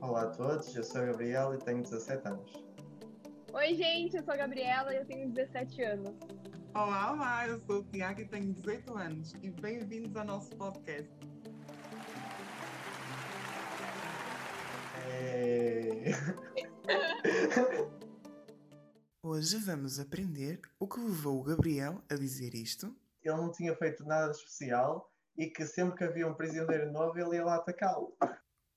Olá a todos, eu sou a Gabriela e tenho 17 anos. Oi, gente, eu sou a Gabriela e eu tenho 17 anos. Olá, olá, eu sou o Tiago e tenho 18 anos e bem-vindos ao nosso podcast. É... Hoje vamos aprender o que levou o Gabriel a dizer isto. Ele não tinha feito nada de especial e que sempre que havia um prisioneiro novo ele ia lá atacá-lo.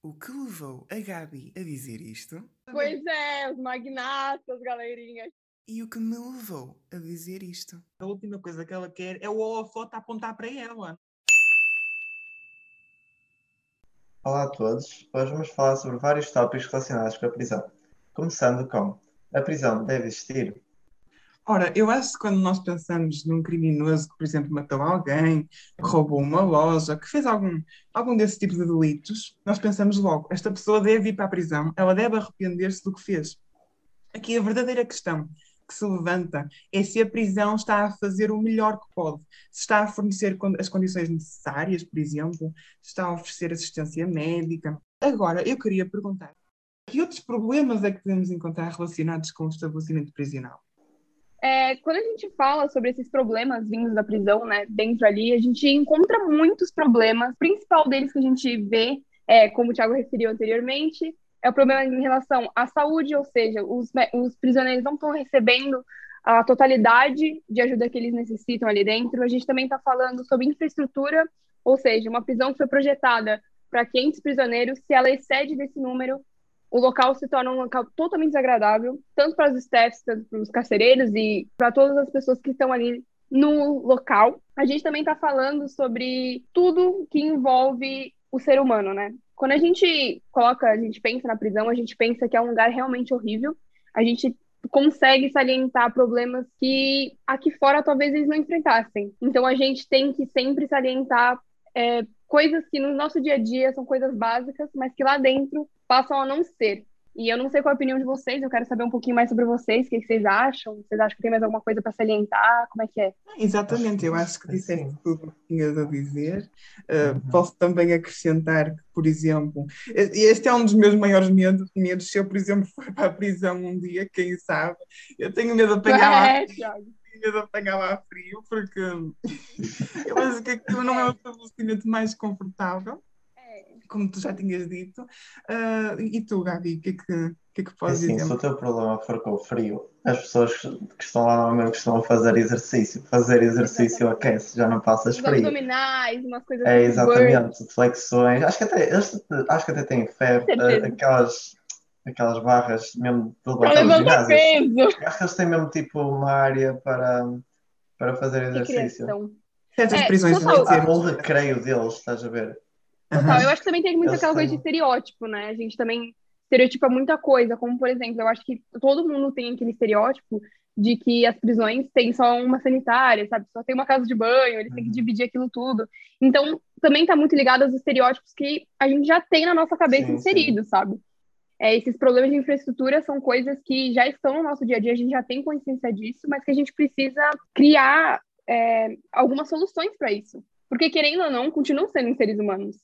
O que levou a Gabi a dizer isto. Pois é, os magnatas, galerinha. E o que me levou a dizer isto. A última coisa que ela quer é o holofote a apontar para ela. Olá a todos, hoje vamos falar sobre vários tópicos relacionados com a prisão. Começando com: a prisão deve existir? Ora, eu acho que quando nós pensamos num criminoso que, por exemplo, matou alguém, que roubou uma loja, que fez algum, algum desse tipo de delitos, nós pensamos logo, esta pessoa deve ir para a prisão, ela deve arrepender-se do que fez. Aqui a verdadeira questão que se levanta é se a prisão está a fazer o melhor que pode, se está a fornecer as condições necessárias, por exemplo, se está a oferecer assistência médica. Agora, eu queria perguntar, que outros problemas é que podemos encontrar relacionados com o estabelecimento prisional? É, quando a gente fala sobre esses problemas vindos da prisão, né, dentro ali, a gente encontra muitos problemas. O principal deles que a gente vê, é, como o Thiago referiu anteriormente, é o problema em relação à saúde, ou seja, os, os prisioneiros não estão recebendo a totalidade de ajuda que eles necessitam ali dentro. A gente também está falando sobre infraestrutura, ou seja, uma prisão que foi projetada para 500 prisioneiros, se ela excede desse número, o local se torna um local totalmente desagradável, tanto para os staffs, tanto para os carcereiros e para todas as pessoas que estão ali no local. A gente também está falando sobre tudo que envolve o ser humano, né? Quando a gente coloca, a gente pensa na prisão, a gente pensa que é um lugar realmente horrível. A gente consegue salientar problemas que aqui fora talvez eles não enfrentassem. Então a gente tem que sempre salientar é, coisas que no nosso dia a dia são coisas básicas, mas que lá dentro passam a não ser. E eu não sei qual a opinião de vocês, eu quero saber um pouquinho mais sobre vocês, o que, vocês acham? Vocês acham que tem mais alguma coisa para salientar? Como é que é? Exatamente, eu acho que disseste tudo o que tinhas a dizer. Uh, posso também acrescentar que, por exemplo, este é um dos meus maiores medos, medos se eu, por exemplo, for para a prisão um dia, quem sabe, eu tenho medo de apanhar. É, medo de apanhar lá frio, porque eu acho que aquilo não é o estabelecimento mais confortável como tu já tinhas dito. Uh, e tu, Gabi, o que é que, que, é que podes assim, dizer? Se o teu problema for com o frio, as pessoas que estão lá normalmente costumam fazer exercício. Fazer exercício exatamente. aquece, já não passas Os frio. abdominais, umas coisas É, exatamente, flexões. Acho que até, acho que até têm ferro, aquelas aquelas barras mesmo de levantar no ginásio. Acho que eles têm mesmo tipo uma área para, para fazer exercício. Certas é, prisões. O recreio deles, estás a ver? Total. Eu acho que também tem muito aquela coisa de estereótipo, né? A gente também estereotipa muita coisa, como por exemplo, eu acho que todo mundo tem aquele estereótipo de que as prisões têm só uma sanitária, sabe? Só tem uma casa de banho, eles têm que uhum. dividir aquilo tudo. Então, também está muito ligado aos estereótipos que a gente já tem na nossa cabeça sim, inseridos, sim. sabe? É, esses problemas de infraestrutura são coisas que já estão no nosso dia a dia, a gente já tem consciência disso, mas que a gente precisa criar é, algumas soluções para isso. Porque, querendo ou não, continuam sendo seres humanos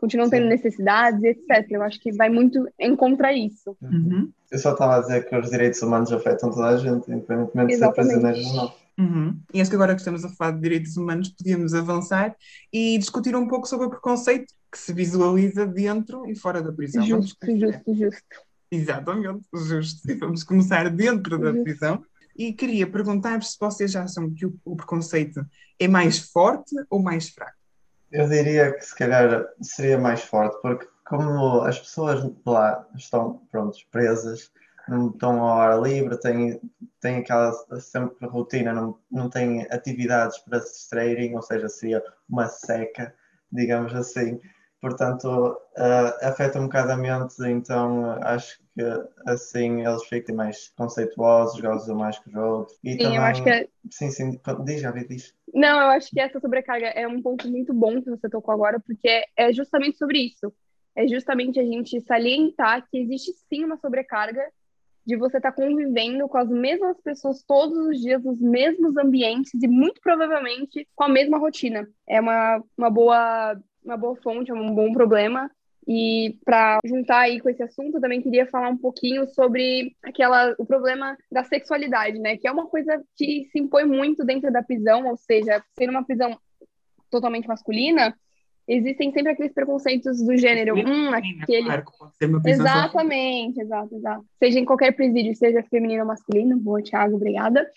continuam tendo necessidades, etc. Eu acho que vai muito em contra isso. Uhum. Eu só estava a dizer que os direitos humanos afetam toda a gente, independentemente de ser prisioneiros ou não. Uhum. E acho que agora que estamos a falar de direitos humanos, podíamos avançar e discutir um pouco sobre o preconceito que se visualiza dentro e fora da prisão. Justo, justo, justo. Exatamente, justo. E vamos começar dentro da prisão. E queria perguntar-vos se vocês acham que o, o preconceito é mais forte ou mais fraco? Eu diria que se calhar seria mais forte, porque como as pessoas lá estão prontos, presas, não estão à hora livre, têm, têm aquela sempre rotina, não, não têm atividades para se distraírem, ou seja, seria uma seca, digamos assim. Portanto, uh, afeta um bocado a mente, então acho que assim eles ficam mais conceituosos, gostam mais que os outros. E sim, também, eu acho que é... Sim, sim, diz, já vi, diz. Não, eu acho que essa sobrecarga é um ponto muito bom que você tocou agora, porque é justamente sobre isso. É justamente a gente salientar que existe sim uma sobrecarga de você estar tá convivendo com as mesmas pessoas todos os dias, nos mesmos ambientes e muito provavelmente com a mesma rotina. É uma, uma, boa, uma boa fonte, é um bom problema E para juntar aí com esse assunto, também queria falar um pouquinho sobre aquela o problema da sexualidade, né? Que é uma coisa que se impõe muito dentro da prisão, ou seja, ser uma prisão totalmente masculina, existem sempre aqueles preconceitos do gênero. Hum, aquele... Claro, Exatamente, exato, exato. Seja em qualquer presídio, seja feminino ou masculino. Boa, Thiago, obrigada.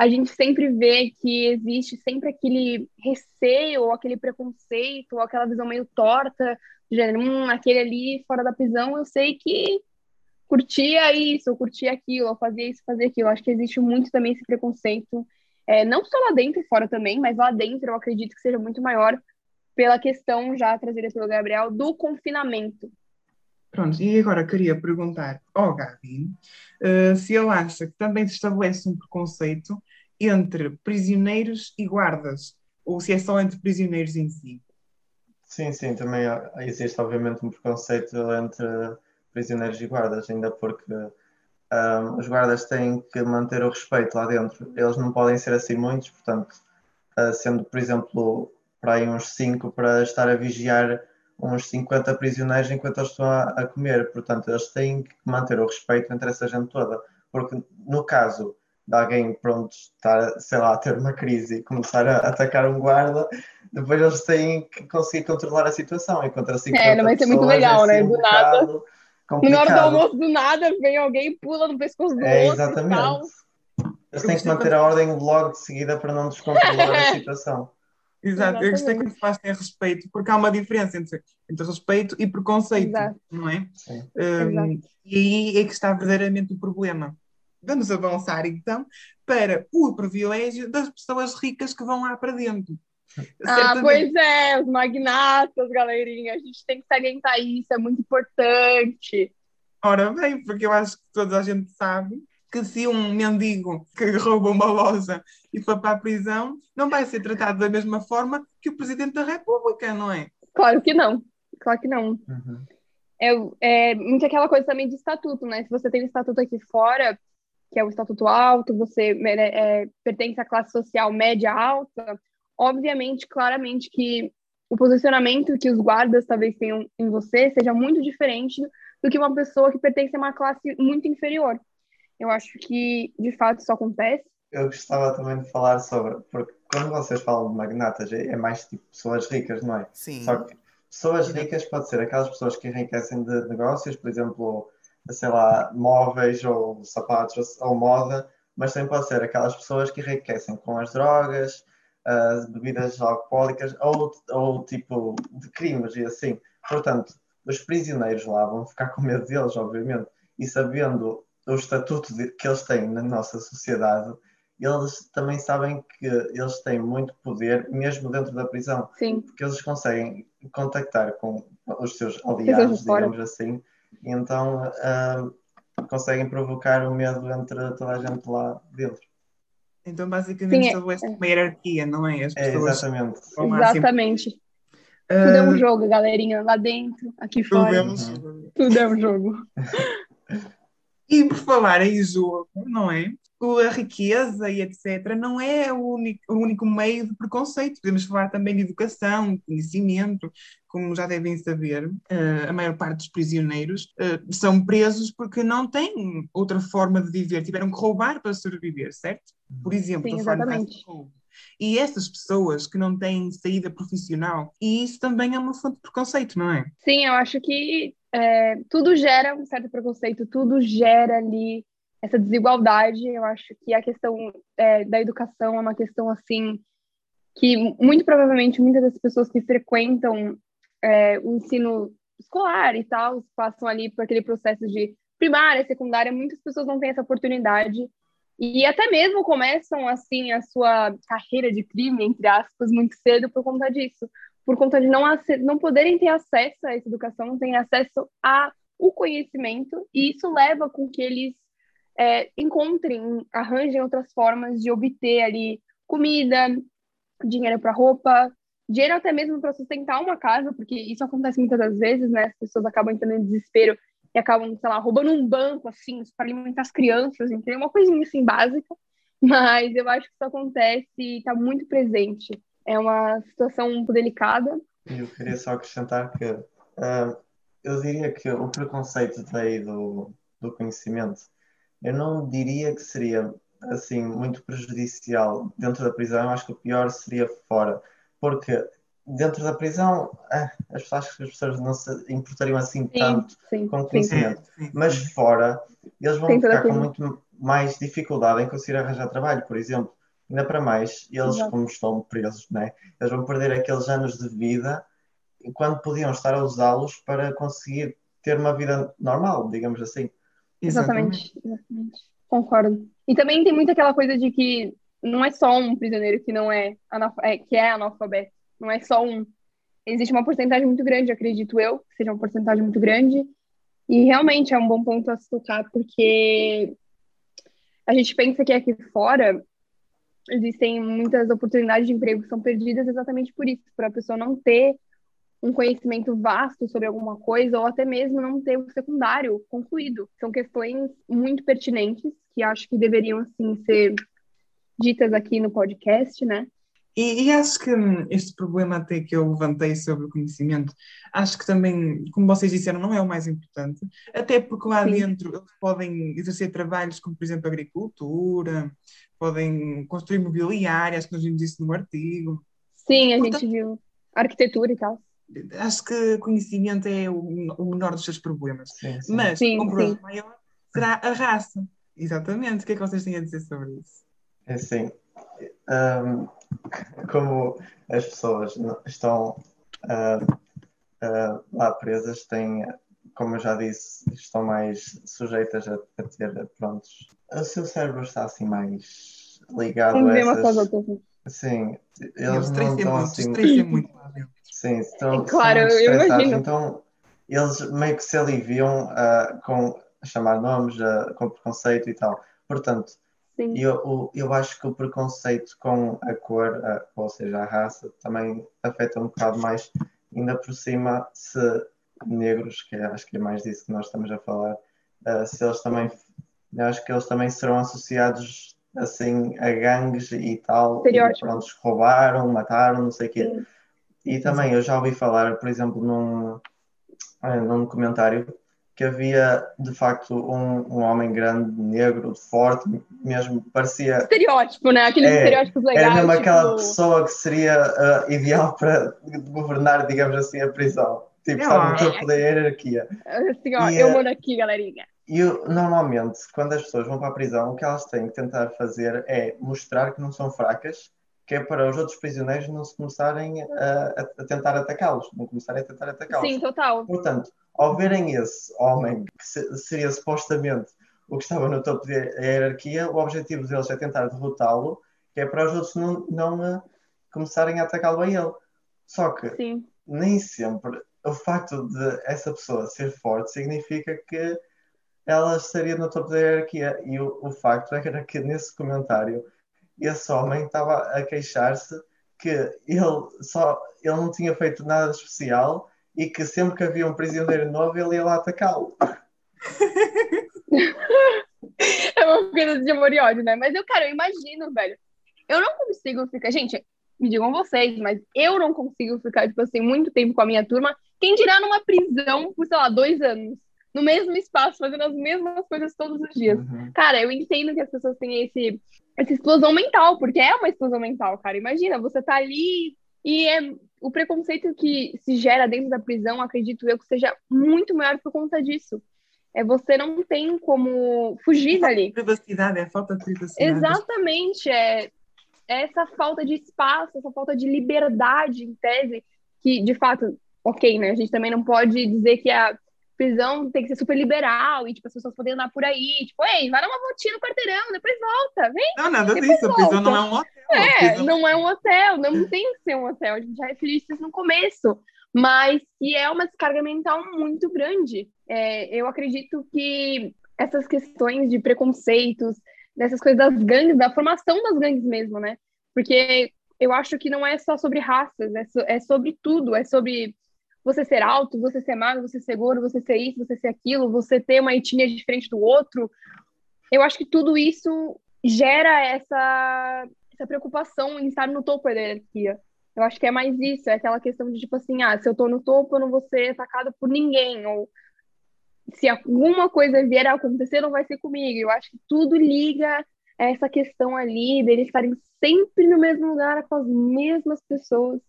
A gente sempre vê que existe sempre aquele receio, ou aquele preconceito, ou aquela visão meio torta, do gênero, hum, aquele ali fora da prisão, eu sei que curtia isso, ou curtia aquilo, ou fazia isso, fazia aquilo. Acho que existe muito também esse preconceito, é, não só lá dentro e fora também, mas lá dentro eu acredito que seja muito maior pela questão já trazida pelo Gabriel do confinamento. Pronto, e agora queria perguntar ao Gabi uh, se ele acha que também se estabelece um preconceito entre prisioneiros e guardas, ou se é só entre prisioneiros em si. Sim, sim, também existe obviamente um preconceito entre prisioneiros e guardas, ainda porque um, os guardas têm que manter o respeito lá dentro. Eles não podem ser assim muitos, portanto, uh, sendo, por exemplo, para aí uns 5 para estar a vigiar uns 50 prisioneiros enquanto eles estão a, a, comer. Portanto, eles têm que manter o respeito entre essa gente toda. Porque no caso de alguém pronto estar, sei lá, a ter uma crise e começar a atacar um guarda, depois eles têm que conseguir controlar a situação. Enquanto assim, é, não vai ser muito legal, é né? Do nada. Complicado. Na hora do almoço, do nada, vem alguém pula no pescoço do é, outro. Exatamente. Eles têm que manter a ordem logo de seguida para não descontrolar a situação. Exato, eu gostei que me falaste em respeito, porque há uma diferença entre, entre respeito e preconceito, Exato. não é? Sim. Um, e aí é que está verdadeiramente o problema. Vamos avançar então para o privilégio das pessoas ricas que vão lá para dentro. Ah, pois é, os magnatas, galerinha, a gente tem que salientar isso, é muito importante. Ora bem, porque eu acho que toda a gente sabe que se um mendigo que rouba uma loja e for para a prisão, não vai ser tratado da mesma forma que o Presidente da República, não é? Claro que não, claro que não. Uhum. É, é muito aquela coisa também de estatuto, né? Se você tem um estatuto aqui fora, que é o estatuto alto, você é, pertence à classe social média alta, obviamente, claramente que o posicionamento que os guardas talvez tenham em você seja muito diferente do que uma pessoa que pertence a uma classe muito inferior. Eu acho que, de fato, isso acontece. Eu gostava também de falar sobre, porque quando vocês falam de magnatas, é mais tipo pessoas ricas, não é? Sim. Só que pessoas ricas pode ser aquelas pessoas que enriquecem de negócios, por exemplo, sei lá, móveis ou sapatos ou moda, mas também pode ser aquelas pessoas que enriquecem com as drogas, as bebidas alcoólicas ou, ou tipo de crimes e assim. Portanto, os prisioneiros lá vão ficar com medo deles, obviamente, e sabendo o estatuto de, que eles têm na nossa sociedade, eles também sabem que eles têm muito poder, mesmo dentro da prisão. Sim. Porque eles conseguem contactar com os seus aliados, digamos assim, e então uh, conseguem provocar o medo entre toda a gente lá dentro. Então, basicamente, estabelece é. uma hierarquia, não é? As é, pessoas é, exatamente. Exatamente. Assim. Tudo é um jogo, galerinha. Lá dentro, aqui tudo fora. É um jogo. Tudo é um jogo. E por falar em jogo, não é? A riqueza e etc. não é o único, o único meio de preconceito. Podemos falar também de educação, conhecimento. Como já devem saber, eh, a maior parte dos prisioneiros eh, são presos porque não têm outra forma de viver. Tiveram que roubar para sobreviver, certo? Por exemplo, Sim, exatamente. E essas pessoas que não têm saída profissional, e isso também é uma fonte de preconceito, não é? Sim, eu acho que é, tudo gera um certo preconceito, tudo gera ali essa desigualdade. Eu acho que a questão é, da educação é uma questão assim que muito provavelmente muitas das pessoas que frequentam é, o ensino escolar e tal passam ali por aquele processo de primária, secundária, muitas pessoas não têm essa oportunidade e até mesmo começam assim a sua carreira de crime entre aspas muito cedo por conta disso, por conta de não, não poderem ter acesso a essa educação, não terem acesso ao conhecimento, e isso leva com que eles é, encontrem, arranjem outras formas de obter ali comida, dinheiro para roupa, dinheiro até mesmo para sustentar uma casa, porque isso acontece muitas das vezes, né? As pessoas acabam entrando em desespero e acabam, sei lá, roubando um banco, assim, para alimentar as crianças, entendeu? Uma coisinha assim básica, mas eu acho que isso acontece e está muito presente é uma situação muito delicada. Eu queria só acrescentar que uh, eu diria que o preconceito daí do, do conhecimento, eu não diria que seria assim muito prejudicial dentro da prisão, eu acho que o pior seria fora, porque dentro da prisão eh, as pessoas, acho que as pessoas não se importariam assim Sim, tanto sim, com sim. conhecimento, Sim, sim. mas fora eles vão ficar com muito mais dificuldade em conseguir arranjar trabalho, por exemplo. Ainda para mais, eles, Exato. como estão presos, né, eles vão perder aqueles anos de vida quando podiam estar a usá-los para conseguir ter uma vida normal, digamos assim. Exatamente, exatamente. Concordo. E também tem muito aquela coisa de que não é só um prisioneiro que não é, é, que é analfabeto. Não é só um. Existe uma porcentagem muito grande, acredito eu, que seja uma porcentagem muito grande. E realmente é um bom ponto a se tocar, porque a gente pensa que aqui fora existem muitas oportunidades de emprego que são perdidas exatamente por isso, por a pessoa não ter um conhecimento vasto sobre alguma coisa ou até mesmo não ter o secundário concluído. São questões muito pertinentes que acho que deveriam assim ser ditas aqui no podcast, né? E, e acho que hum, este problema até que eu levantei sobre o conhecimento, acho que também, como vocês disseram, não é o mais importante, até porque lá Sim. dentro eles podem exercer trabalhos como, por exemplo, agricultura, podem construir mobiliário, acho que nós vimos isso no artigo. Sim, a Portanto- gente viu arquitetura e tal. Acho que conhecimento é o, o menor dos seus problemas. Sim, sim. Mas Sim, um problema sim. maior será a raça. Exatamente. O que é que vocês têm a dizer sobre isso? É assim, hum, como as pessoas estão hum, hum, lá presas, têm, como eu já disse, estão mais sujeitas a, a ter, prontos, o seu cérebro está assim mais ligado Tem a essas, outras. Sim, eles não estão muito, assim, muito sim, estão, É claro, são muito eu imagino. então eles meio que se aliviam ah, com chamar nomes, ah, com preconceito e tal, portanto, Sim. eu, o- eu acho que o preconceito com a cor, a- ou seja, a raça, também afeta um bocado mais, ainda por cima, se negros, que é- acho que é mais disso que nós estamos a falar, se eles também, eu acho que eles também serão associados assim a gangues e tal, e pronto, roubaram, mataram, não sei o quê. Sim. E também eu já ouvi falar, por exemplo, num, eh, num documentário que havia de facto um, um homem grande, negro, forte, mesmo parecia. Estereótipo, né? Aqueles É, estereótipos legais. Era mesmo aquela tipo, pessoa que seria eh, ideal para governar, digamos assim, a prisão. Tipo, estar lá. no topo da hierarquia. Assim, ó, E, eu eh, moro aqui, galerinha. E normalmente, quando as pessoas vão para a prisão, o que elas têm que tentar fazer é mostrar que não são fracas, que é para os outros prisioneiros não se começarem a, a- tentar atacá-los, não começarem a tentar atacá-los. Sim, total. Portanto, ao verem esse homem, que se- seria supostamente o que estava no topo da hierarquia, o objetivo deles é tentar derrotá-lo, que é para os outros não, não eh, começarem a atacá-lo a ele. Só que Sim. nem sempre o facto de essa pessoa ser forte significa que ela estaria no topo da hierarquia. E o, o facto era que nesse comentário esse homem estava a queixar-se que ele só ele não tinha feito nada de especial e que sempre que havia um prisioneiro novo ele ia lá atacá-lo. É uma coisa de amor e ódio, né? Mas eu, cara, eu imagino, velho. Eu não consigo ficar. Gente, me digam vocês, mas eu não consigo ficar, tipo assim, muito tempo com a minha turma. Quem dirá numa prisão por, sei lá, dois anos, no mesmo espaço, fazendo as mesmas coisas todos os dias. Uhum. Cara, eu entendo que as pessoas têm esse, essa explosão mental, porque é uma explosão mental, cara. Imagina, você tá ali e é o preconceito que se gera dentro da prisão, acredito eu, que seja muito maior por conta disso. É você não tem como fugir dali. Privacidade, é a falta de privacidade. Exatamente, é é essa falta de espaço, essa falta de liberdade, em tese, que de fato, ok, né? A gente também não pode dizer que a prisão tem que ser super liberal e tipo, as pessoas podem andar por aí, tipo, ei, vai dar uma voltinha no quarteirão, depois volta, vem. Não, nada disso. A prisão volta. não é um hotel. É, prisão- não é um hotel, não tem que ser um hotel, a gente já referiu isso no começo, mas que é uma descarga mental muito grande. É, eu acredito que essas questões de preconceitos, dessas coisas das gangues, da formação das gangues mesmo, né? Porque eu acho que não é só sobre raças, é, so- é sobre tudo, é sobre você ser alto, você ser magro, você ser gordo, você ser isso, você ser aquilo, você ter uma etnia diferente do outro. Eu acho que tudo isso gera essa, essa preocupação em estar no topo da hierarquia. Eu acho que é mais isso, é aquela questão de tipo assim, ah, se eu tô no topo, eu não vou ser atacado por ninguém, ou se alguma coisa vier a acontecer, não vai ser comigo. Eu acho que tudo liga a essa questão ali deles estarem sempre no mesmo lugar com as mesmas pessoas.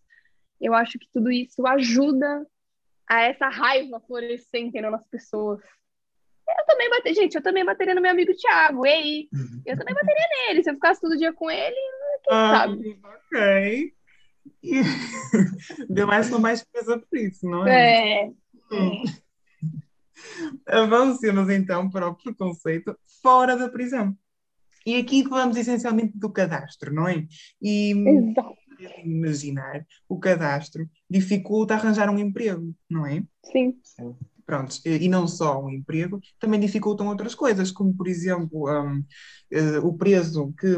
Eu acho que tudo isso ajuda a essa raiva florescente nas pessoas. Eu também bateria, gente, eu também bateria no meu amigo Thiago, ei, eu também bateria nele, se eu ficasse todo dia com ele, quem ah, sabe? Ok. E... Deu mais uma mais pesa por isso, não é? É. Hum. Avancemos então para o preconceito fora da prisão. E aqui falamos essencialmente do cadastro, não é? E Exato. Imaginar, o cadastro dificulta arranjar um emprego, não é? Sim. Sim. Pronto, e não só um emprego, também dificultam outras coisas, como por exemplo um, uh, o preso que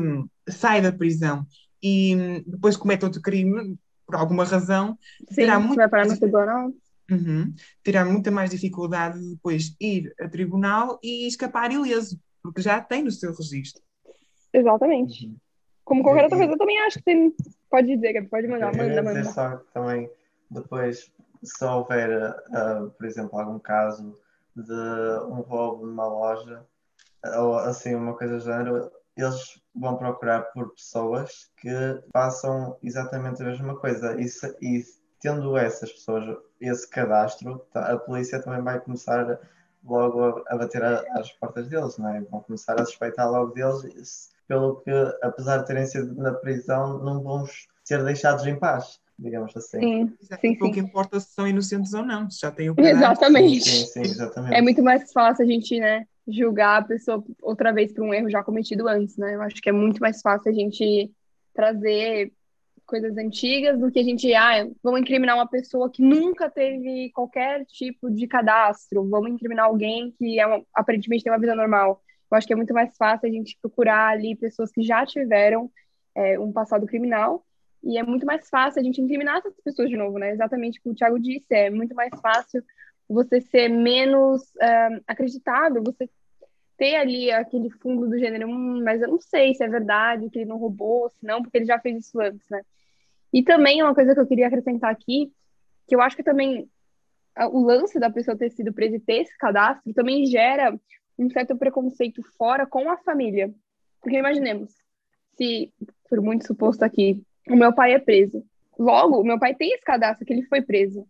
sai da prisão e depois comete outro crime, por alguma razão, Sim, terá muito vai parar no tribunal. Uhum, terá muita mais dificuldade de depois ir a tribunal e escapar ileso, porque já tem no seu registro. Exatamente. Uhum. Como qualquer outra coisa, eu também acho que tem. Pode dizer, pode mandar, manda, manda. Só que também, depois, se houver, uh, por exemplo, algum caso de um roubo numa loja, ou assim, uma coisa do género, eles vão procurar por pessoas que façam exatamente a mesma coisa. E, se, e tendo essas pessoas, esse cadastro, tá, a polícia também vai começar logo a, bater às portas deles, não é? Vão começar a suspeitar logo deles, pelo que, apesar de terem sido na prisão, não vão ser deixados em paz, digamos assim. Sim, sim, Pouco importa se são inocentes ou não, se já têm o cadastro. Exatamente. Sim, sim, exatamente. É muito mais fácil a gente, né, julgar a pessoa outra vez por um erro já cometido antes, né? Eu acho que é muito mais fácil a gente trazer coisas antigas do que a gente, ah, vamos incriminar uma pessoa que nunca teve qualquer tipo de cadastro, vamos incriminar alguém que é uma, aparentemente tem uma vida normal. Eu acho que é muito mais fácil a gente procurar ali pessoas que já tiveram é, um passado criminal e é muito mais fácil a gente incriminar essas pessoas de novo, né? Exatamente o que o Thiago disse, é muito mais fácil você ser menos uh, acreditado, você ter ali aquele fundo do gênero, hum, mas eu não sei se é verdade que ele não roubou, se não, porque ele já fez isso antes, né? E também uma coisa que eu queria acrescentar aqui, que eu acho que também o lance da pessoa ter sido presa e ter esse cadastro também gera um certo preconceito fora com a família. Porque imaginemos, se, por muito suposto aqui, o meu pai é preso. Logo, meu pai tem esse cadastro que ele foi preso.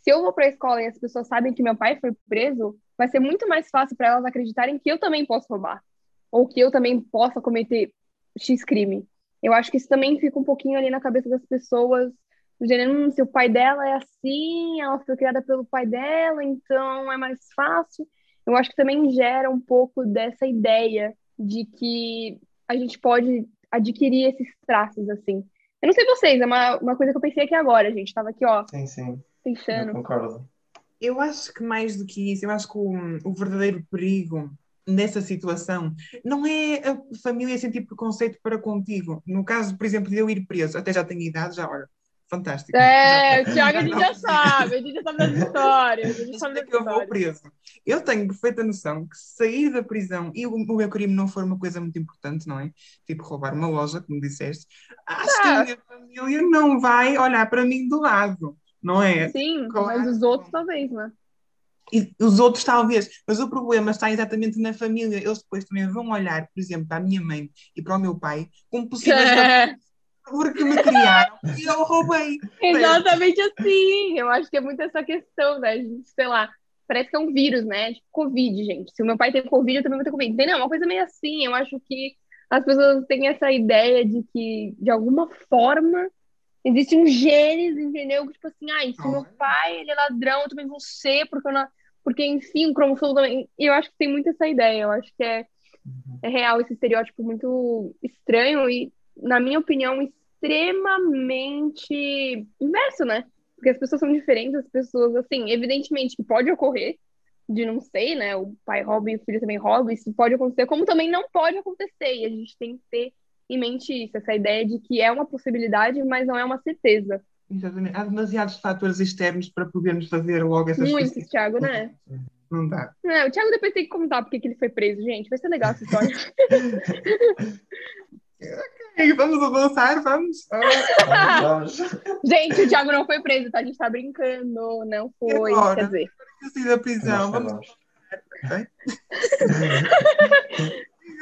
Se eu vou para a escola e as pessoas sabem que meu pai foi preso, vai ser muito mais fácil para elas acreditarem que eu também posso roubar. Ou que eu também possa cometer X crime. Eu acho que isso também fica um pouquinho ali na cabeça das pessoas, do gênero, hum, se o pai dela é assim, ela foi criada pelo pai dela, então é mais fácil. Eu acho que também gera um pouco dessa ideia de que a gente pode adquirir esses traços, assim. Eu não sei vocês, é uma, uma coisa que eu pensei aqui agora, gente. Tava aqui, ó. Sim, sim pensando. Eu concordo. Eu acho que mais do que isso, eu acho que o, o verdadeiro perigo nessa situação não é a família sentir preconceito para contigo. No caso, por exemplo, de eu ir preso, até já tenho idade, já olha, fantástico. É, o Tiago a gente já sabe, a gente já sabe das histórias. A gente sabe das é que eu vou preso. Eu tenho perfeita noção que sair da prisão e o, meu crime não for uma coisa muito importante, não é? Tipo roubar uma loja, como disseste, acho ah. que a minha família não vai olhar para mim do lado não é? Sim, claro. mas os outros talvez, né? E os outros talvez, mas o problema está exatamente na família. Eles depois também vão olhar, por exemplo, para a minha mãe e para o meu pai como possíveis porque me criaram e eu roubei. Exatamente assim. Eu acho que é muito essa questão, né? A gente, sei lá, parece que é um vírus, né? Tipo, Covid, gente. Se o meu pai tem Covid, eu também vou ter Covid. Entendeu? É uma coisa meio assim. Eu acho que as pessoas têm essa ideia de que, de alguma forma, Existem uns genes, entendeu? Tipo assim, ai, se meu pai ele é ladrão, eu também vou ser, porque eu não... Porque, enfim, o cromossomo também. Eu acho que tem muito essa ideia. Eu acho que é, uhum. é real esse estereótipo muito estranho e, na minha opinião, extremamente inverso, né? Porque as pessoas são diferentes, as pessoas, assim, evidentemente que pode ocorrer, de não sei, né? O pai rouba e o filho também rouba, isso pode acontecer, como também não pode acontecer. E a gente tem que ter em mente isso, essa ideia de que é uma possibilidade, mas não é uma certeza. Exatamente. Há demasiados fatores externos para podermos fazer logo essas coisas. Muito, Thiago, né? Não dá. Não, o Thiago depois tem que contar porque que ele foi preso, gente. Vai ser legal essa história. Vamos avançar, vamos. Vamos, vamos. Gente, o Thiago não foi preso, tá? A gente tá brincando, não foi. agora? Quer dizer, Eu saí da prisão, Vamos, vamos. vamos.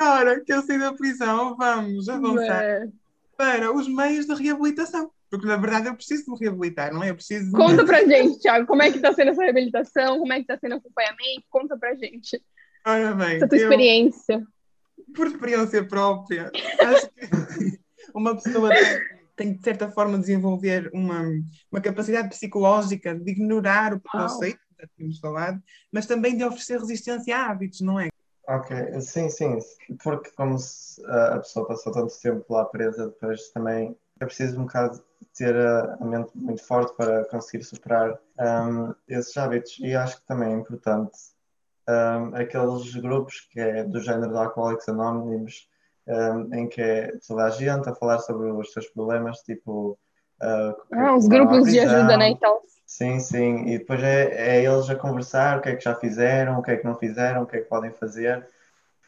Agora que eu saí da prisão, vamos avançar é, para os meios de reabilitação. Porque na verdade eu preciso me reabilitar, não é? Eu preciso de... conta pra gente, Thiago, como é que tá sendo essa reabilitação, como é que tá sendo o acompanhamento, conta pra gente Ora bem, essa tua eu- experiência. Por experiência própria, acho que uma pessoa tem, que, de certa forma, desenvolver uma, uma capacidade psicológica de ignorar o preconceito, já tínhamos falado, mas também de oferecer resistência a hábitos, não é? Ok, sim, sim, porque como a pessoa passou tanto tempo lá presa, depois também é preciso um bocado ter a, mente muito forte para conseguir superar ahm, esses hábitos. E acho que também é importante ahm, aqueles grupos que é do género de Alcoólicos Anónimos, ahm, em que é toda a gente a falar sobre os seus problemas, tipo. ah, Ah, os à grupos de ajuda, né, e tal. Sim, sim, e depois é, é eles a conversar o que é que já fizeram, o que é que não fizeram, o que é que podem fazer,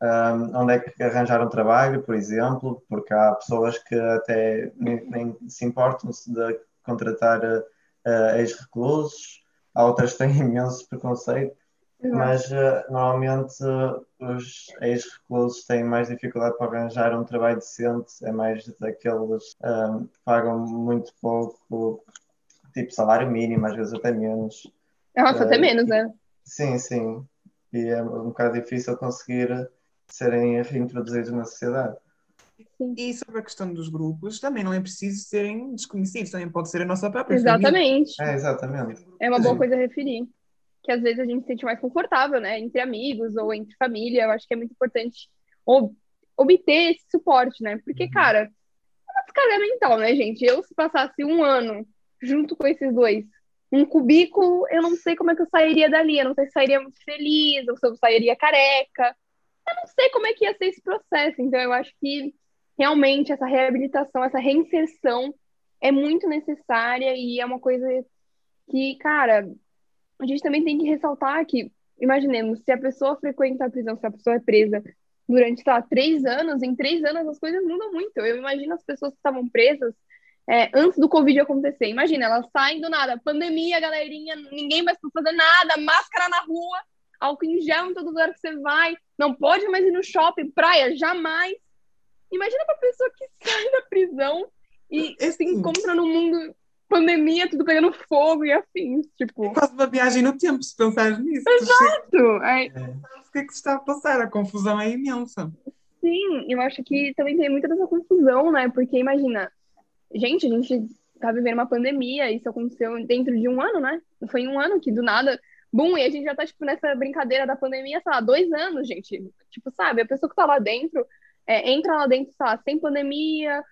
ahm, onde é que arranjaram trabalho, por exemplo, porque há pessoas que até nem, nem se importam de contratar ah, ex-reclusos, há outras que têm imenso preconceito, mas ah, normalmente ah, os ex-reclusos têm mais dificuldade para arranjar um trabalho decente, é mais daqueles ahm, que pagam muito pouco, tipo salário mínimo, às vezes até menos. Nossa, até Eh, menos, né? Sim, sim. E é um bocado difícil conseguir serem reintroduzidos na sociedade. E sobre a questão dos grupos, também não é preciso serem desconhecidos, também pode ser a nossa própria família. Exatamente. É, exatamente. É uma boa Sim. coisa a referir. Que às vezes a gente se sente mais confortável, né? Entre amigos ou entre família. Eu acho que é muito importante ob- obter esse suporte, né? Porque, Uhum. cara, é uma descarga mental, né, gente? Eu, se passasse um ano junto com esses dois, um cubículo, eu não sei como é que eu sairia dali. Eu não sei se sairia muito feliz, ou se eu sairia careca. Eu não sei como é que ia ser esse processo. Então, eu acho que realmente essa reabilitação, essa reinserção é muito necessária e é uma coisa que, cara, a gente também tem que ressaltar que, imaginemos, se a pessoa frequenta a prisão, se a pessoa é presa durante, sei lá, três anos, em três anos as coisas mudam muito. Eu imagino as pessoas que estavam presas é, antes do Covid acontecer. Imagina, elas saem do nada, pandemia, galerinha, ninguém mais pode fazer nada, máscara na rua, álcool em gel em todo lugar que você vai, não pode mais ir no shopping, praia, jamais. Imagina pra pessoa que sai da prisão e É se sim. encontra no mundo pandemia, tudo pegando fogo e afins, tipo. É quase uma viagem no tempo, se pensares nisso. Tu chegas, Exato. Aí, o que é que se está a passar? A confusão é imensa. sim, eu acho que também tem muita dessa confusão, né? Porque imagina, gente, a gente tá vivendo uma pandemia, isso aconteceu dentro de um ano, né? Foi em um ano que do nada, bum, e a gente já tá, tipo, nessa brincadeira da pandemia, sei lá, dois anos, gente. Tipo, sabe, a pessoa que tá lá dentro, é, entra lá dentro, sei lá, sem pandemia,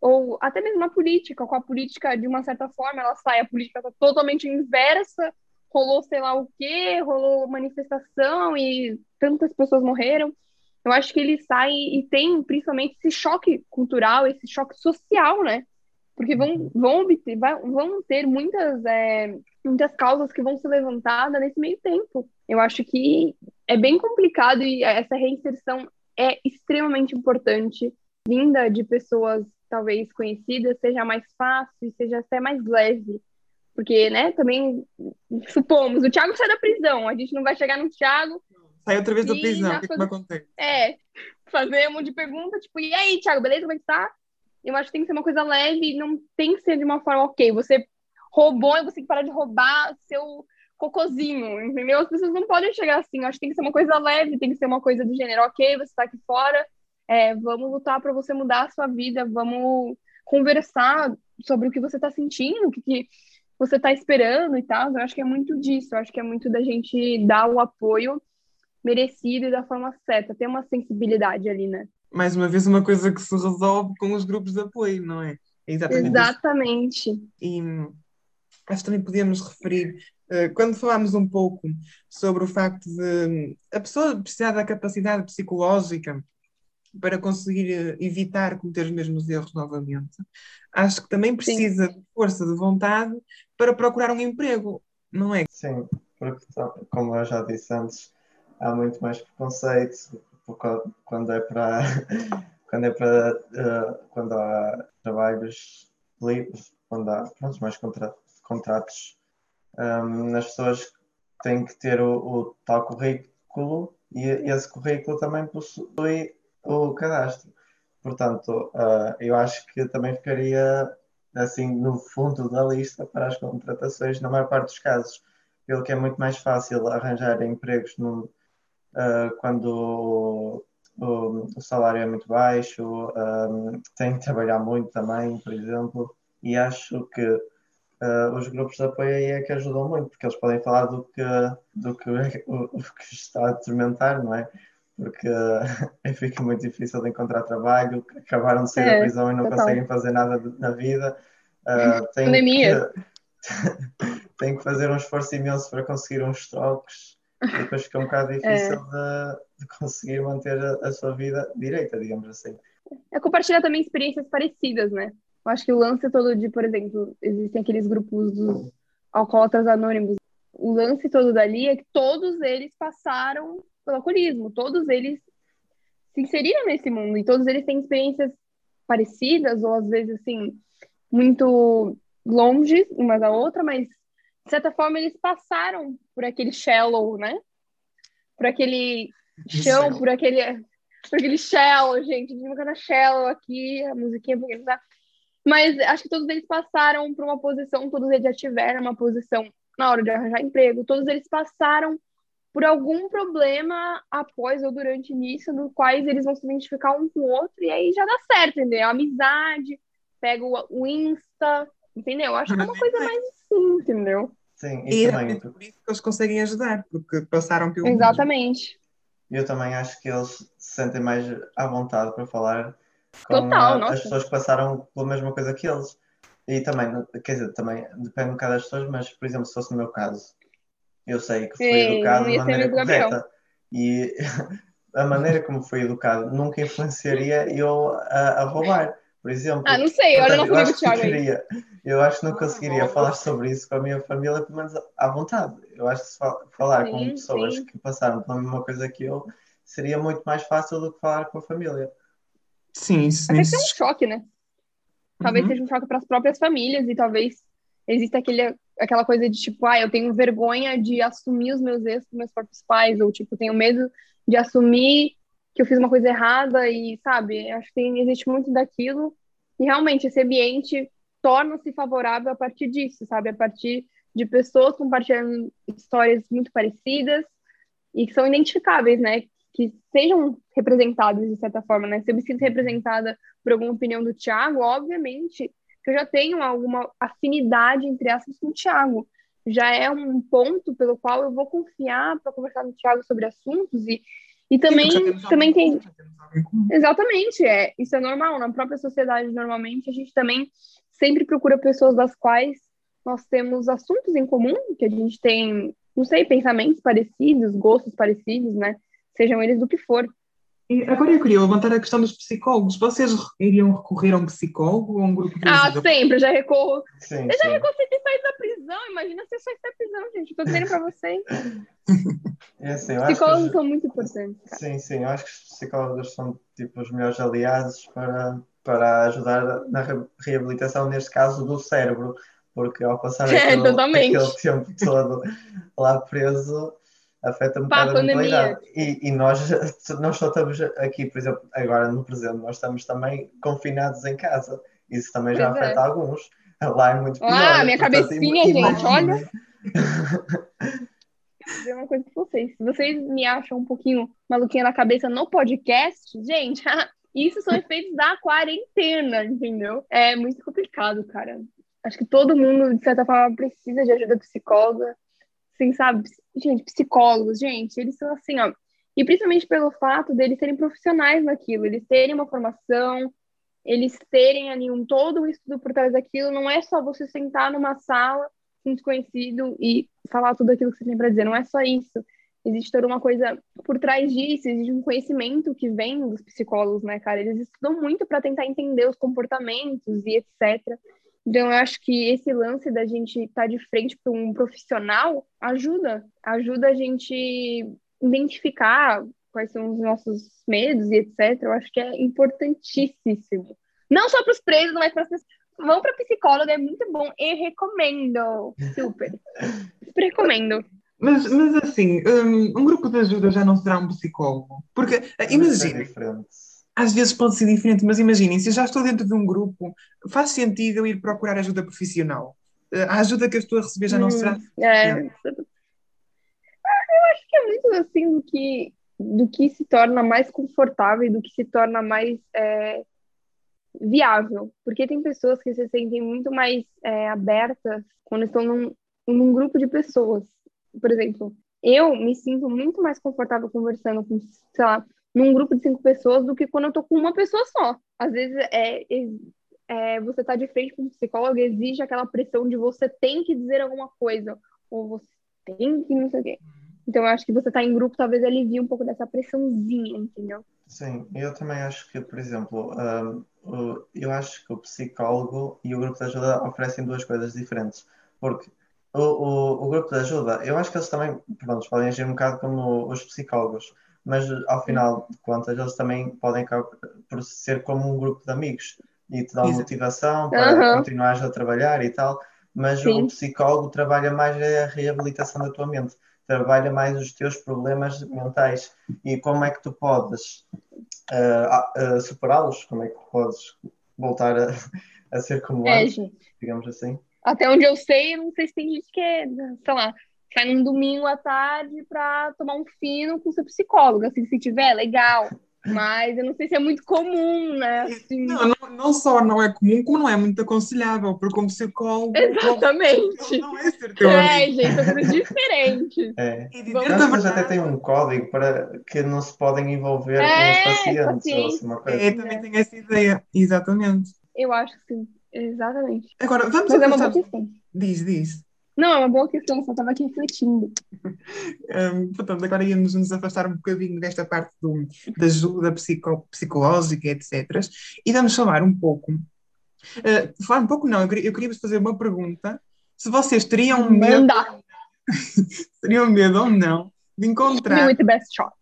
ou até mesmo a política, com a política, de uma certa forma, ela sai, a política tá totalmente inversa, rolou sei lá o quê, rolou manifestação e tantas pessoas morreram. Eu acho que ele sai e tem principalmente esse choque cultural, esse choque social, né? Porque vão, vão, obter, vão ter muitas, é, muitas causas que vão ser levantadas nesse meio tempo. Eu acho que é bem complicado e essa reinserção é extremamente importante. Vinda de pessoas talvez conhecidas, seja mais fácil e seja até mais leve. Porque, né, também, supomos, o Thiago sai da prisão, a gente não vai chegar no Thiago, Sai outra vez da prisão, o que é que foi- me acontece? é, fazer um monte de pergunta, tipo, e aí, Thiago, beleza? Como é que tá? Eu acho que tem que ser uma coisa leve, não tem que ser de uma forma, ok, você roubou e você tem que parar de roubar seu cocôzinho, entendeu? As pessoas não podem chegar assim, eu acho que tem que ser uma coisa leve, tem que ser uma coisa do gênero, ok, você tá aqui fora, é, vamos lutar para você mudar a sua vida, vamos conversar sobre o que você tá sentindo, o que, que você tá esperando e tal. Eu acho que é muito disso, eu acho que é muito da gente dar o apoio merecido e da forma certa, ter uma sensibilidade ali, né? Mais uma vez, uma coisa que se resolve com os grupos de apoio, não é? É exatamente isso. Exatamente. E acho que também podíamos referir, eh, quando falámos um pouco sobre o facto de a pessoa precisar da capacidade psicológica para conseguir eh, evitar cometer os mesmos erros novamente, acho que também precisa de força de vontade para procurar um emprego, não é? Sim, porque, como eu já disse antes, há muito mais preconceito quando é para quando é para uh, quando há trabalhos livres, quando há pronto, mais contra, contratos, um, as pessoas têm que ter o, o tal currículo e esse currículo também possui o cadastro. Portanto, uh, eu acho que também ficaria assim no fundo da lista para as contratações na maior parte dos casos, pelo que é muito mais fácil arranjar empregos uh, quando o, o, salário é muito baixo, um, tem que trabalhar muito também, por exemplo, e acho que uh, os grupos de apoio aí é que ajudam muito, porque eles podem falar do que, do que, o, o que está a atormentar, não é? Porque fica muito difícil de encontrar trabalho, acabaram de sair é, da prisão e não total. conseguem fazer nada de, na vida. Uh, têm, que, têm que fazer um esforço imenso para conseguir uns trocos e depois fica um bocado difícil é. de, de, conseguir manter a, a, sua vida direita, digamos assim. É compartilhar também experiências parecidas, né? Eu acho que o lance todo de, por exemplo, existem aqueles grupos dos alcoólatras anônimos. O lance todo dali é que todos eles passaram pelo alcoolismo, todos eles se inseriram nesse mundo e todos eles têm experiências parecidas ou às vezes assim muito longe uma da outra, mas de certa forma, eles passaram por aquele shallow, né? Por aquele chão, por aquele, por aquele shallow, gente. A gente shallow aqui, a musiquinha porque tá. Mas acho que todos eles passaram por uma posição, todos eles já tiveram uma posição na hora de arranjar emprego, todos eles passaram por algum problema após ou durante nisso, no quais eles vão se identificar um com o outro, e aí já dá certo, entendeu? Amizade, pega o, o Insta, entendeu? Acho que é uma coisa mais assim, entendeu? Sim, e, e também. É por isso que eles conseguem ajudar, porque passaram pelo. Exatamente. Eu também acho que eles se sentem mais à vontade para falar com Total, a, as pessoas que passaram pela mesma coisa que eles. E também, quer dizer, também depende um bocado das pessoas, mas, por exemplo, se fosse no meu caso, eu sei que fui Sim, educado de maneira correta. E a maneira como fui educado nunca influenciaria eu a, a roubar por exemplo. Ah, não sei, olha, não comigo, eu acho que não conseguiria falar sobre isso com a minha família, pelo menos à vontade. Eu acho que se falar sim, com pessoas sim. que passaram pela mesma coisa que eu, seria muito mais fácil do que falar com a família. Sim, sim. Até que é um choque, né? Talvez uhum. seja um choque para as próprias famílias e talvez exista aquele, aquela coisa de tipo, ah, eu tenho vergonha de assumir os meus erros com meus próprios pais, ou tipo, tenho medo de assumir que eu fiz uma coisa errada e, sabe, acho que tem, existe muito daquilo. E realmente esse ambiente torna-se favorável a partir disso, sabe? A partir de pessoas compartilhando histórias muito parecidas e que são identificáveis, né? Que sejam representadas de certa forma, né? Se eu me sinto representada por alguma opinião do Tiago, obviamente que eu já tenho alguma afinidade, entre aspas, com o Tiago. Já é um ponto pelo qual eu vou confiar para conversar com o Tiago sobre assuntos e e também, também tem. Exatamente, é. Isso é normal. Na própria sociedade, normalmente, a gente também sempre procura pessoas das quais nós temos assuntos em comum, que a gente tem, não sei, pensamentos parecidos, gostos parecidos, né? Sejam eles do que for. E agora eu queria levantar a questão dos psicólogos. Vocês iriam recorrer a um psicólogo ou a um grupo de Ah, ajuda? sempre, já recorro. Sim, eu já sim. recorro sempre sair da prisão. Imagina se eu sair da prisão, gente. Estou dizendo para vocês. É assim, psicólogos os... são muito importantes. Cara. Sim, sim. Eu acho que os psicólogos são tipo os melhores aliados para, para ajudar na reabilitação, neste caso, do cérebro. Porque ao passar é, aquele, aquele tempo todo lá preso afeta um bocado a mentalidade. E, e, nós não só estamos aqui, por exemplo, agora no presente, nós estamos também confinados em casa. Isso também pois já é. afeta alguns. Lá é muito pior. Ah, minha portanto, cabecinha, gente, olha. Vou dizer uma coisa pra vocês. Se vocês me acham um pouquinho maluquinha na cabeça no podcast, gente, isso são efeitos da quarentena, entendeu? É muito complicado, cara. Acho que todo mundo, de certa forma, precisa de ajuda psicóloga assim, sabe? Gente, psicólogos, gente, eles são assim, ó. E principalmente pelo fato deles serem profissionais naquilo, eles terem uma formação, eles terem ali um todo um estudo por trás daquilo, não é só você sentar numa sala com um desconhecido e falar tudo aquilo que você tem para dizer, não é só isso. Existe toda uma coisa por trás disso, existe um conhecimento que vem dos psicólogos, né, cara? Eles estudam muito para tentar entender os comportamentos e etc. Então, eu acho que esse lance da gente estar tá de frente para um profissional ajuda, ajuda a gente identificar quais são os nossos medos e etc. Eu acho que é importantíssimo. Não só para os presos, mas para as pessoas. Vão para psicóloga, é muito bom. Eu recomendo. Super. Super recomendo. Mas, mas assim, um, um grupo de ajuda já não será um psicólogo. Porque, é imagina, diferente. Às vezes pode ser diferente, mas imaginem, se eu já estou dentro de um grupo, faz sentido eu ir procurar ajuda profissional. Uh, A ajuda que eu estou a receber já não Hum, será. É. suficiente. Eu acho que é muito assim do que, do que se torna mais confortável e do que se torna mais é, viável. Porque tem pessoas que se sentem muito mais é, abertas quando estão num, num grupo de pessoas. Por exemplo, eu me sinto muito mais confortável conversando com, sei lá, num grupo de cinco pessoas do que quando eu tô com uma pessoa só. Às vezes é, é, é, você tá de frente com um psicólogo exige aquela pressão de você tem que dizer alguma coisa, ou você tem que não sei o quê. Então eu acho que você tá em grupo talvez alivie um pouco dessa pressãozinha, entendeu? Sim, eu também acho que, por exemplo, o- eu acho que o psicólogo e o grupo de ajuda oferecem duas coisas diferentes. Porque o, o, o grupo de ajuda, eu acho que eles também, pronto, podem agir um bocado como os psicólogos, mas ao final de contas eles também podem por ser como um grupo de amigos e te dão Exato. motivação para Aham. continuares a trabalhar e tal. Mas Sim. o psicólogo trabalha mais a reabilitação da tua mente, trabalha mais os teus problemas mentais e como é que tu podes ah, ah, superá-los, como é que podes voltar a, a ser como É, antes, digamos assim. Até onde eu sei, não sei se tem gente que é, sei lá, sai num domingo à tarde pra tomar um fino com seu psicólogo. Assim, se tiver, legal. Mas eu não sei se é muito comum, né? Assim, Não, não, não só não é comum, como não é muito aconselhável, porque um psicólogo Exatamente. não é ser teu É, amigo. gente, são coisas diferentes. É. E verdade, até têm um código para que não se podem envolver É, com os pacientes ou pacientes. assim, uma coisa. é, também tenho essa ideia, exatamente. Eu acho que sim, exatamente. Agora, vamos Mas é boa questão. Diz, diz. Não, é uma boa questão, só estava aqui refletindo. Hum, portanto, agora íamos nos afastar um bocadinho desta parte do, da ajuda psico, psicológica, etc. E vamos falar um pouco. uh, falar um pouco, não, eu queria, eu queria vos fazer uma pergunta. Se vocês teriam medo, teriam medo ou não de encontrar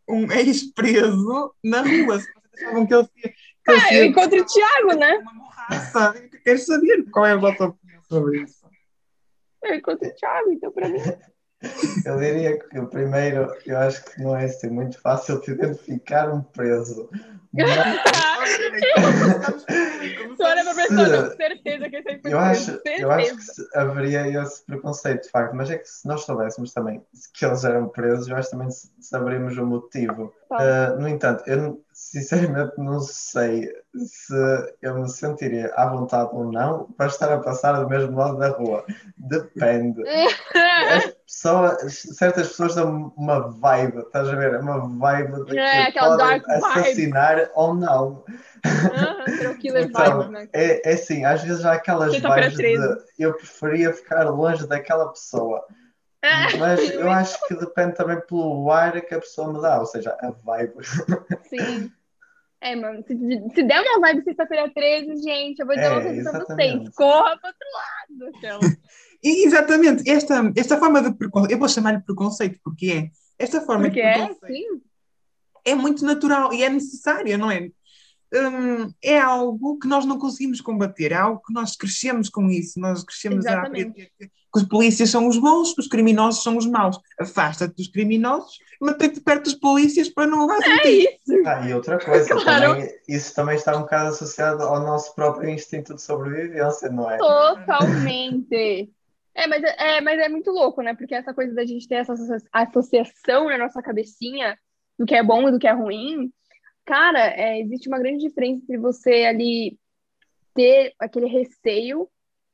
um ex-preso na rua, se vocês achavam que ele se. Que Ah, eu encontro o Thiago, né? uma morraça. Eu quero saber qual é a vossa opinião sobre isso. Eu encontro o Thiago, então pra mim. Eu diria que primeiro, eu acho que não é assim muito fácil de identificar um preso. Pra pessoa, não, certeza que aí foi eu acho, preso, eu acho que certeza. haveria esse preconceito, de facto, mas é que se nós soubéssemos também que eles eram presos, eu acho que também saberíamos o motivo. Tá. Uh, no entanto, eu sinceramente não sei se eu me sentiria à vontade ou não para estar a passar do mesmo lado da rua. Depende. Pessoas, certas pessoas dão uma vibe, estás a ver? Uma vibe de que É, aquela podem dark vibe. assassinar ou não. Killer Então, vibes, né? É, é assim, às vezes há aquelas vibes de eu preferia ficar longe daquela pessoa. Ah, Mas eu acho que depende também pelo ar que a pessoa me dá, ou seja, a vibe. Sim. É, mano, se, se der uma vibe sexta-feira 13, gente, eu vou dizer É, uma coisa pra vocês. Corra pro outro lado, aquela. E, exatamente, esta, esta forma de preconceito, eu vou chamar-lhe preconceito, porque é. Esta forma Porque de é assim. é muito natural e é necessária, não é? Hum, é algo que nós não conseguimos combater, é algo que nós crescemos com isso, nós crescemos a aprender que, que os polícias são os bons, que os criminosos são os maus. Afasta-te dos criminosos, mantém-te perto dos polícias para não levar É isso. Ah, e outra coisa, Claro. também, isso também está um bocado associado ao nosso próprio instinto de sobrevivência, não é? Totalmente. É mas, é, mas é muito louco, né? Porque essa coisa da gente ter essa associa- associação na nossa cabecinha do que é bom e do que é ruim, cara, é, existe uma grande diferença entre você ali ter aquele receio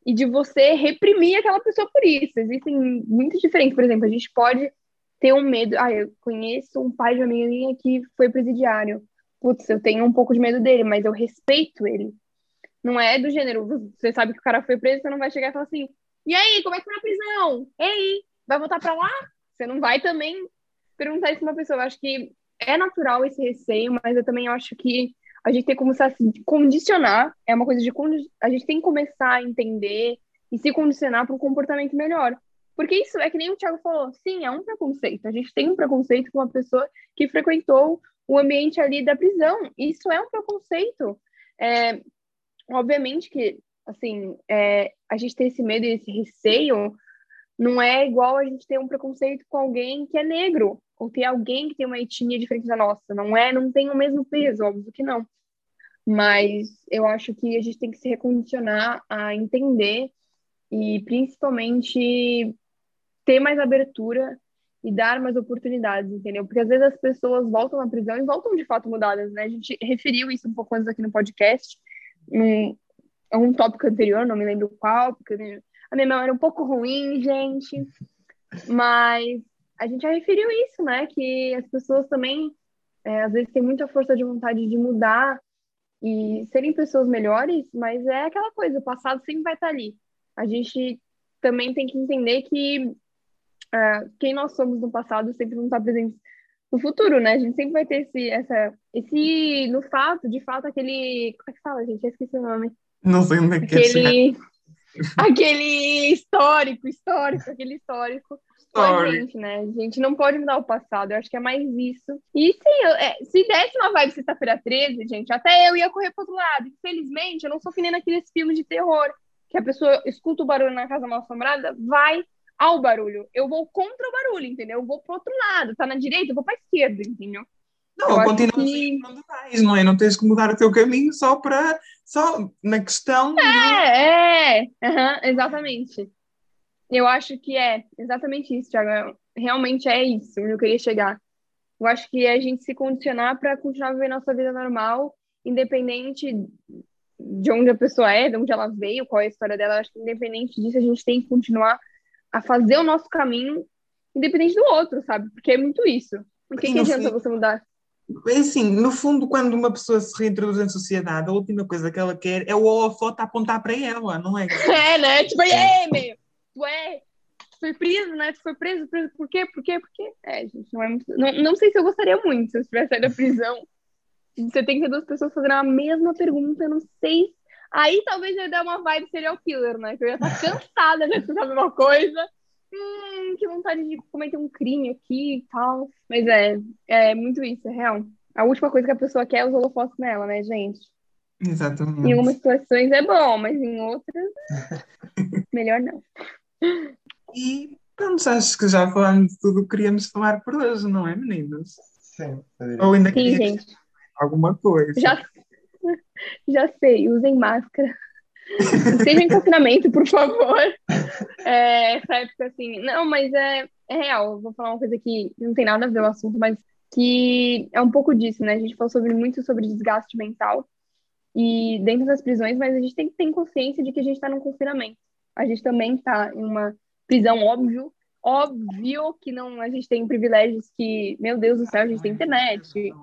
e de você reprimir aquela pessoa por isso. Existem muitas diferenças. Por exemplo, a gente pode ter um medo. Ah, eu conheço um pai de uma amiga que foi presidiário. Putz, eu tenho um pouco de medo dele, mas eu respeito ele. Não é do gênero, você sabe que o cara foi preso, você não vai chegar e falar assim, e aí, como é que foi na prisão? E aí, vai voltar pra lá? Você não vai também perguntar isso pra uma pessoa. Eu acho que é natural esse receio, mas eu também acho que a gente tem que começar a se condicionar, é uma coisa de a gente tem que começar a entender e se condicionar para um comportamento melhor. Porque isso é que nem o Thiago falou, sim, é um preconceito. A gente tem um preconceito com uma pessoa que frequentou o ambiente ali da prisão. Isso é um preconceito. É, obviamente que, assim, é, a gente tem esse medo e esse receio não é igual a gente ter um preconceito com alguém que é negro ou ter alguém que tem uma etnia diferente da nossa. Não é, não tem o mesmo peso, óbvio que não. Mas eu acho que a gente tem que se recondicionar a entender e principalmente ter mais abertura e dar mais oportunidades, entendeu? Porque às vezes as pessoas voltam na prisão e voltam de fato mudadas, né? A gente referiu isso um pouco antes aqui no podcast, em um tópico anterior, não me lembro qual, porque a minha memória é um pouco ruim, gente. Mas a gente já referiu isso, né? Que as pessoas também, é, às vezes, têm muita força de vontade de mudar e serem pessoas melhores, mas é aquela coisa, o passado sempre vai estar ali. A gente também tem que entender que uh, quem nós somos no passado sempre não está presente no futuro, né? A gente sempre vai ter esse, essa, esse, no fato, de fato, aquele, como é que fala, gente? Eu esqueci o nome. Não sei onde é que aquele, aquele histórico, histórico, aquele histórico a gente, né? A gente não pode mudar o passado, eu acho que é mais isso. E sim, eu, é, se desse uma vibe sexta-feira 13, gente, até eu ia correr pro outro lado. Infelizmente, eu não sou que nem naqueles filmes de terror, que a pessoa escuta o barulho na casa mal assombrada, vai ao barulho. Eu vou contra o barulho, entendeu? Eu vou pro outro lado. Tá na direita, eu vou pra esquerda, entendeu? Não, continua que... onde vais, não é? Não tens que mudar o teu caminho só para. só na questão. É, é, uhum, exatamente. Eu acho que é exatamente isso, Thiago. Realmente é isso onde eu queria chegar. Eu acho que é a gente se condicionar para continuar vivendo nossa vida normal, independente de onde a pessoa é, de onde ela veio, qual é a história dela. Eu acho que independente disso, a gente tem que continuar a fazer o nosso caminho, independente do outro, sabe? Porque é muito isso. Por que, que adianta você mudar? Assim, no fundo, quando uma pessoa se reintroduz em sociedade, a última coisa que ela quer é o holofote apontar para ela, não é? É, né? Tipo, é, meio, tu é, foi preso, né? Tu foi preso, preso, por quê? Por quê? Por quê? É, gente, não é muito... Não, não sei se eu gostaria muito se eu tivesse saído da prisão. Você tem que ter duas pessoas fazendo a mesma pergunta, eu não sei. Aí talvez eu dar uma vibe serial killer, né? Que eu ia estar cansada de escutar a mesma coisa hum, que vontade de cometer um crime aqui e tal. Mas é, é muito isso, é real. A última coisa que a pessoa quer é os holofotes nela, né, gente? Exatamente. Em algumas situações é bom, mas em outras, melhor não. E pronto, acho que já falamos de tudo que queríamos falar por hoje, não é, meninos? Sim. Ou ainda Sim, gente. alguma coisa. Já, já sei, usem máscara. Seja em confinamento, por favor. É, essa época, assim. Não, mas é, é real. vou falar uma coisa que não tem nada a ver o assunto, mas que é um pouco disso, né? A gente falou sobre, muito sobre desgaste mental e dentro das prisões, mas a gente tem que ter consciência de que a gente está num confinamento. A gente também está em uma prisão, óbvio. Óbvio que não, a gente tem privilégios que, meu Deus do céu, a gente tem internet.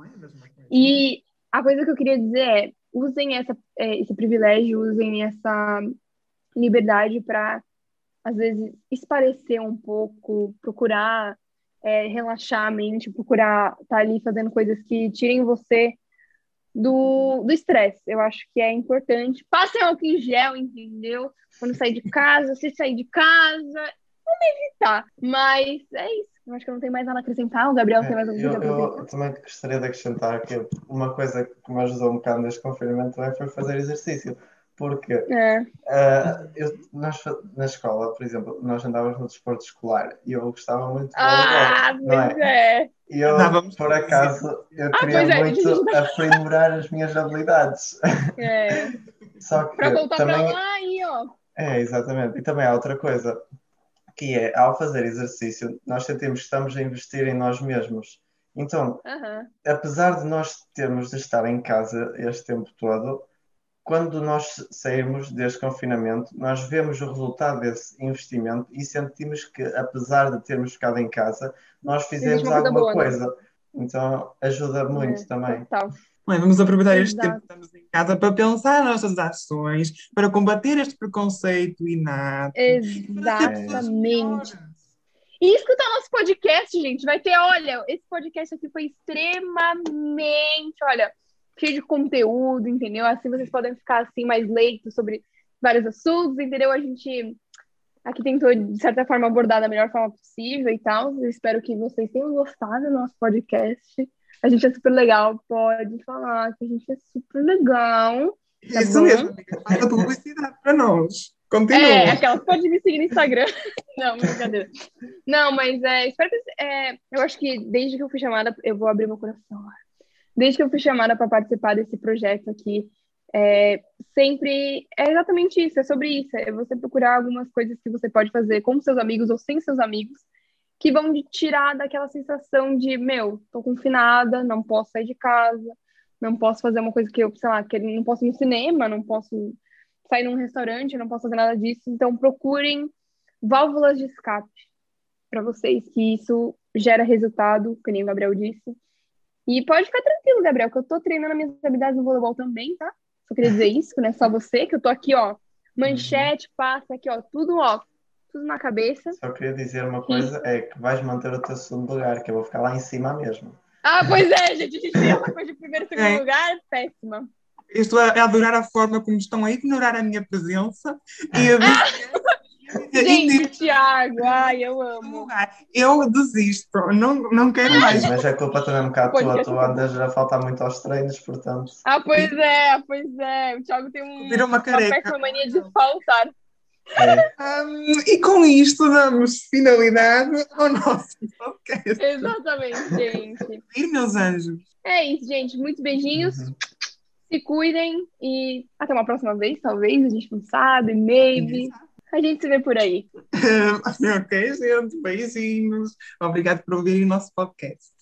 E a coisa que eu queria dizer é, usem essa, é, esse privilégio, usem essa liberdade para, às vezes, esparecer um pouco, procurar é, relaxar a mente, procurar estar tá ali fazendo coisas que tirem você do estresse. Eu acho que é importante. Passem álcool em gel, entendeu? Quando sair de casa, se sair de casa, vamos evitar. Mas é isso. Eu acho que eu não tenho mais nada a acrescentar. O Gabriel tem mais alguma coisa acrescentar? Eu também gostaria de acrescentar que uma coisa que me ajudou um bocado neste confinamento também foi fazer exercício. Porque é. uh, eu, nós, na escola, por exemplo, nós andávamos no desporto escolar e eu gostava muito de ah, não é? é? E eu, por acaso, eu ah, queria é, muito aprimorar as minhas habilidades. É. Só que para voltar também... para lá aí, ó. É, exatamente. E também há outra coisa que é, ao fazer exercício, nós sentimos que estamos a investir em nós mesmos. Então, uhum. apesar de nós termos de estar em casa este tempo todo, quando nós sairmos deste confinamento, nós vemos o resultado desse investimento e sentimos que, apesar de termos ficado em casa, nós fizemos alguma boa, né? coisa. Né? Então, ajuda muito é, também. Total. Bem, vamos aproveitar Exato. este tempo que estamos em casa para pensar nas nossas ações, para combater este preconceito inato. Exatamente. E escutar nosso podcast, gente. Vai ter, olha, esse podcast aqui foi extremamente, olha, cheio de conteúdo, entendeu? Assim vocês podem ficar assim mais leitos sobre vários assuntos, entendeu? A gente aqui tentou, de certa forma, abordar da melhor forma possível e tal. Eu espero que vocês tenham gostado do nosso podcast. A gente é super legal, pode falar que a gente é super legal. Tá Isso bom? mesmo, amiga. Faça publicidade para nós. Continua. É, aquela pode me seguir no Instagram. Não, brincadeira. Não, mas é, espero que. É, eu acho que desde que eu fui chamada, eu vou abrir meu coração. Desde que eu fui chamada para participar desse projeto aqui, é, sempre é exatamente isso, é sobre isso. É você procurar algumas coisas que você pode fazer com seus amigos ou sem seus amigos, que vão te tirar daquela sensação de, meu, tô confinada, não posso sair de casa, não posso fazer uma coisa que eu, sei lá, que não posso ir no cinema, não posso sair num restaurante, não posso fazer nada disso. Então, procurem válvulas de escape para vocês, que isso gera resultado, que nem o Gabriel disse. E pode ficar tranquilo, Gabriel, que eu tô treinando minhas habilidades no voleibol também, tá? Só queria dizer isso, que não é só você, que eu tô aqui, ó, manchete, passa aqui, ó, tudo, ó, tudo na cabeça. Só queria dizer uma coisa, é que vais manter o teu segundo lugar, que eu vou ficar lá em cima mesmo. Ah, pois é, gente, a gente tem essa coisa de primeiro e segundo É. lugar, péssima. Estou a, a adorar a forma como estão a ignorar a minha presença e a dizer- Gente, Thiago, ai, eu amo. Eu desisto, não, não quero mais. Mas a culpa também é um bocado tua, Podcast. tu andas a faltar muito aos treinos, portanto. Ah, pois é, pois é. O Thiago tem um, Virou uma uma careca. péssima mania de faltar. É, Hum, e com isto damos finalidade ao nosso podcast. Exatamente, gente. E meus anjos? É isso, gente. Muitos beijinhos. Uhum. Se cuidem e até uma próxima vez, talvez. A gente não sabe, maybe. A gente se vê por aí. Ok, gente, beijinhos. Obrigado por ouvirem nosso podcast.